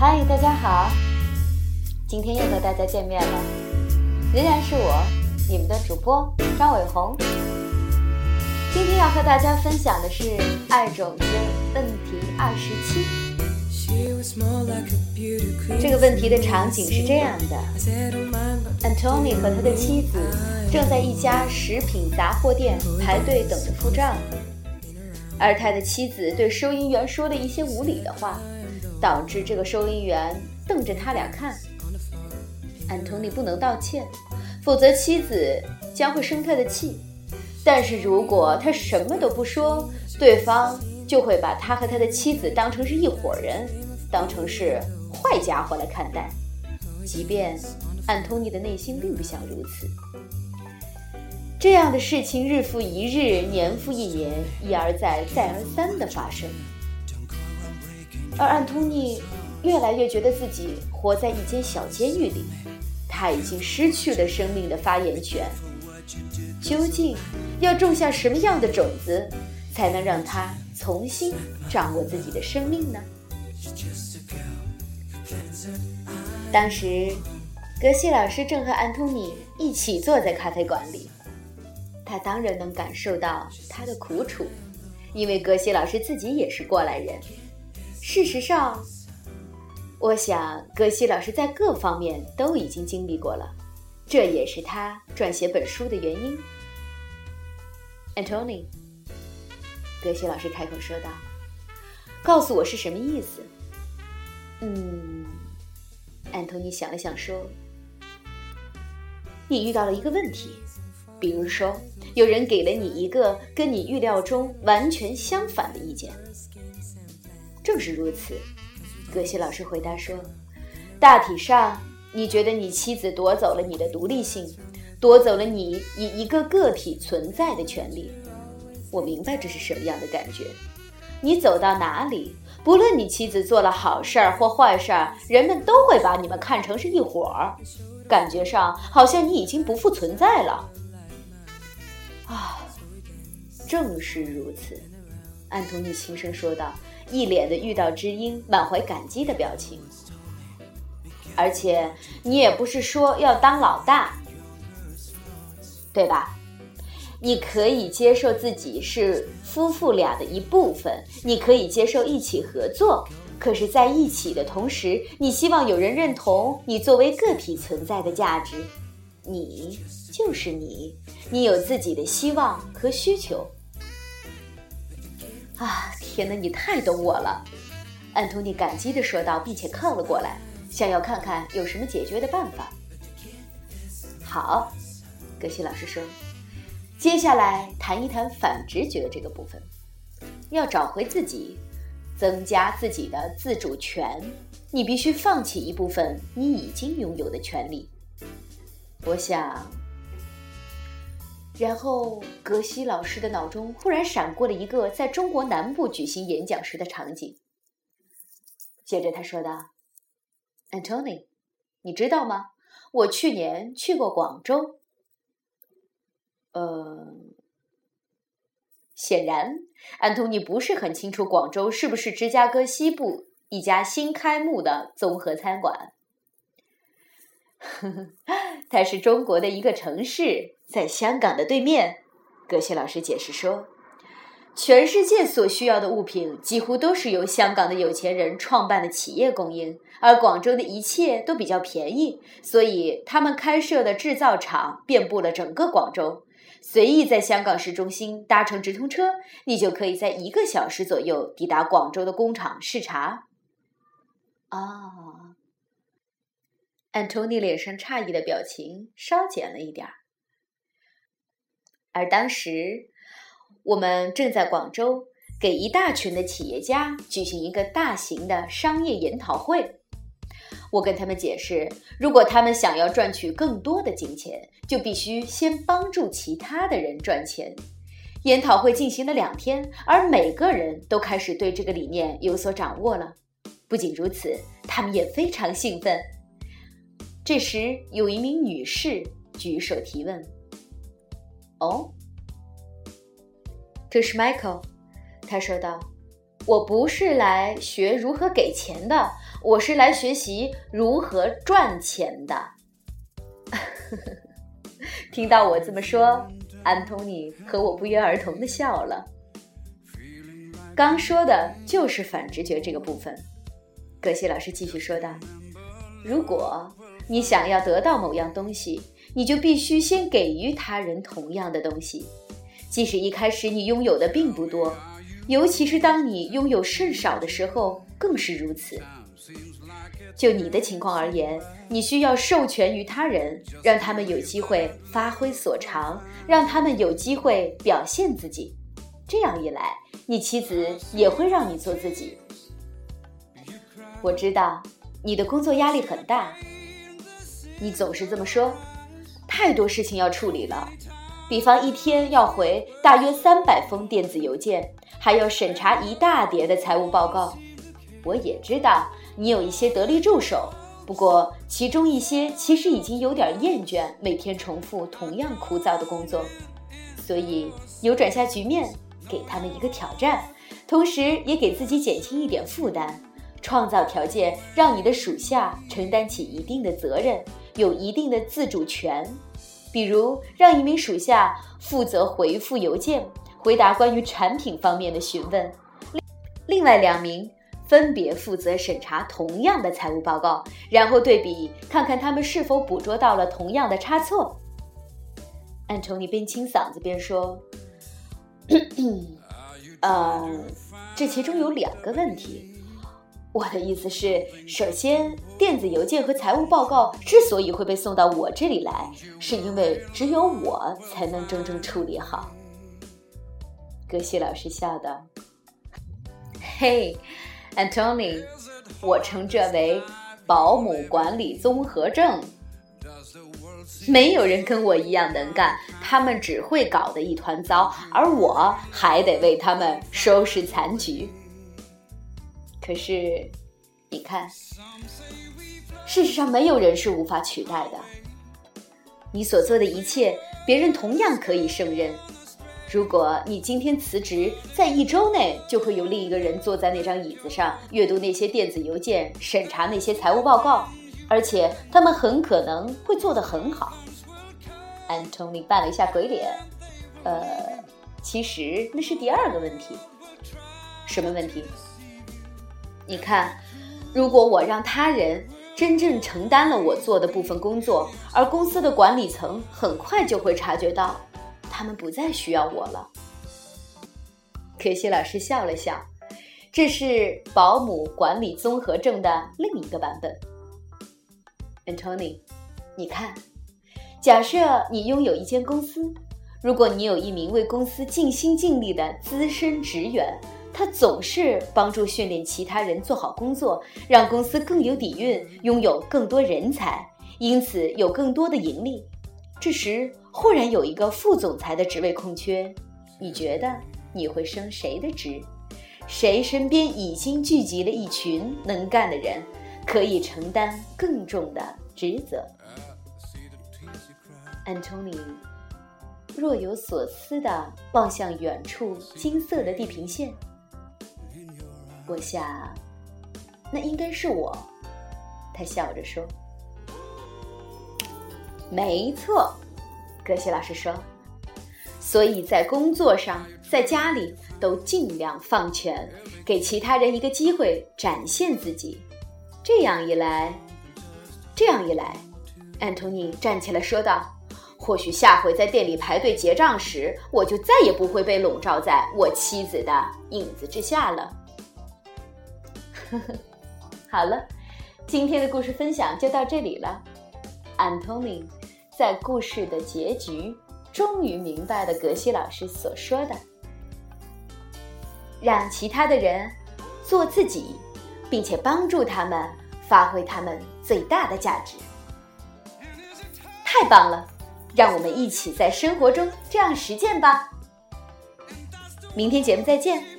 嗨，大家好，今天又和大家见面了，仍然是我，你们的主播张伟红。今天要和大家分享的是《爱种子问题二十七》。这个问题的场景是这样的：Antony 和他的妻子正在一家食品杂货店排队等着付账，而他的妻子对收银员说了一些无理的话。导致这个收银员瞪着他俩看。安东尼不能道歉，否则妻子将会生他的气。但是如果他什么都不说，对方就会把他和他的妻子当成是一伙人，当成是坏家伙来看待。即便安东尼的内心并不想如此。这样的事情日复一日，年复一年，一而再，再而三的发生。而安东尼越来越觉得自己活在一间小监狱里，他已经失去了生命的发言权。究竟要种下什么样的种子，才能让他重新掌握自己的生命呢？当时，格西老师正和安东尼一起坐在咖啡馆里，他当然能感受到他的苦楚，因为格西老师自己也是过来人。事实上，我想格西老师在各方面都已经经历过了，这也是他撰写本书的原因。Antony，格西老师开口说道：“告诉我是什么意思？”嗯，安东尼想了想说：“你遇到了一个问题，比如说，有人给了你一个跟你预料中完全相反的意见。”正是如此，葛西老师回答说：“大体上，你觉得你妻子夺走了你的独立性，夺走了你以一个个体存在的权利。我明白这是什么样的感觉。你走到哪里，不论你妻子做了好事儿或坏事儿，人们都会把你们看成是一伙儿，感觉上好像你已经不复存在了。”啊，正是如此，安东尼轻声说道。一脸的遇到知音、满怀感激的表情，而且你也不是说要当老大，对吧？你可以接受自己是夫妇俩的一部分，你可以接受一起合作，可是在一起的同时，你希望有人认同你作为个体存在的价值。你就是你，你有自己的希望和需求。啊，天哪！你太懂我了，安东尼感激地说道，并且靠了过来，想要看看有什么解决的办法。好，格西老师说，接下来谈一谈反直觉这个部分。要找回自己，增加自己的自主权，你必须放弃一部分你已经拥有的权利。我想。然后，格西老师的脑中忽然闪过了一个在中国南部举行演讲时的场景。接着他说道：“Antony，你知道吗？我去年去过广州。呃，显然，安东尼不是很清楚广州是不是芝加哥西部一家新开幕的综合餐馆。呵呵，它是中国的一个城市。”在香港的对面，葛西老师解释说：“全世界所需要的物品几乎都是由香港的有钱人创办的企业供应，而广州的一切都比较便宜，所以他们开设的制造厂遍布了整个广州。随意在香港市中心搭乘直通车，你就可以在一个小时左右抵达广州的工厂视察。”啊，安东尼脸上诧异的表情稍减了一点儿。而当时，我们正在广州给一大群的企业家举行一个大型的商业研讨会。我跟他们解释，如果他们想要赚取更多的金钱，就必须先帮助其他的人赚钱。研讨会进行了两天，而每个人都开始对这个理念有所掌握了。不仅如此，他们也非常兴奋。这时，有一名女士举手提问。哦，这是 Michael，他说道：“我不是来学如何给钱的，我是来学习如何赚钱的。听到我这么说，安东尼和我不约而同的笑了。刚说的就是反直觉这个部分。葛西老师继续说道：“如果你想要得到某样东西，你就必须先给予他人同样的东西，即使一开始你拥有的并不多，尤其是当你拥有甚少的时候，更是如此。就你的情况而言，你需要授权于他人，让他们有机会发挥所长，让他们有机会表现自己。这样一来，你妻子也会让你做自己。我知道你的工作压力很大。”你总是这么说，太多事情要处理了，比方一天要回大约三百封电子邮件，还要审查一大叠的财务报告。我也知道你有一些得力助手，不过其中一些其实已经有点厌倦每天重复同样枯燥的工作，所以扭转下局面，给他们一个挑战，同时也给自己减轻一点负担，创造条件让你的属下承担起一定的责任。有一定的自主权，比如让一名属下负责回复邮件，回答关于产品方面的询问；另外两名分别负责审查同样的财务报告，然后对比看看他们是否捕捉到了同样的差错。安东尼边清嗓子边说：“ 呃，这其中有两个问题。”我的意思是，首先，电子邮件和财务报告之所以会被送到我这里来，是因为只有我才能真正处理好。格西老师笑道：“嘿，Antony，我称这为保姆管理综合症。没有人跟我一样能干，他们只会搞得一团糟，而我还得为他们收拾残局。”可是，你看，事实上没有人是无法取代的。你所做的一切，别人同样可以胜任。如果你今天辞职，在一周内就会有另一个人坐在那张椅子上，阅读那些电子邮件，审查那些财务报告，而且他们很可能会做得很好。安东尼扮了一下鬼脸，呃，其实那是第二个问题。什么问题？你看，如果我让他人真正承担了我做的部分工作，而公司的管理层很快就会察觉到，他们不再需要我了。可西老师笑了笑，这是保姆管理综合症的另一个版本。Antony，你看，假设你拥有一间公司，如果你有一名为公司尽心尽力的资深职员。他总是帮助训练其他人做好工作，让公司更有底蕴，拥有更多人才，因此有更多的盈利。这时忽然有一个副总裁的职位空缺，你觉得你会升谁的职？谁身边已经聚集了一群能干的人，可以承担更重的职责？Antony 若有所思地望向远处金色的地平线。我想，那应该是我。他笑着说：“没错。”格西老师说：“所以在工作上，在家里都尽量放权，给其他人一个机会展现自己。这样一来，这样一来，安东尼站起来说道：‘或许下回在店里排队结账时，我就再也不会被笼罩在我妻子的影子之下了。’” 好了，今天的故事分享就到这里了。Antony 在故事的结局终于明白了格西老师所说的：让其他的人做自己，并且帮助他们发挥他们最大的价值。太棒了，让我们一起在生活中这样实践吧。明天节目再见。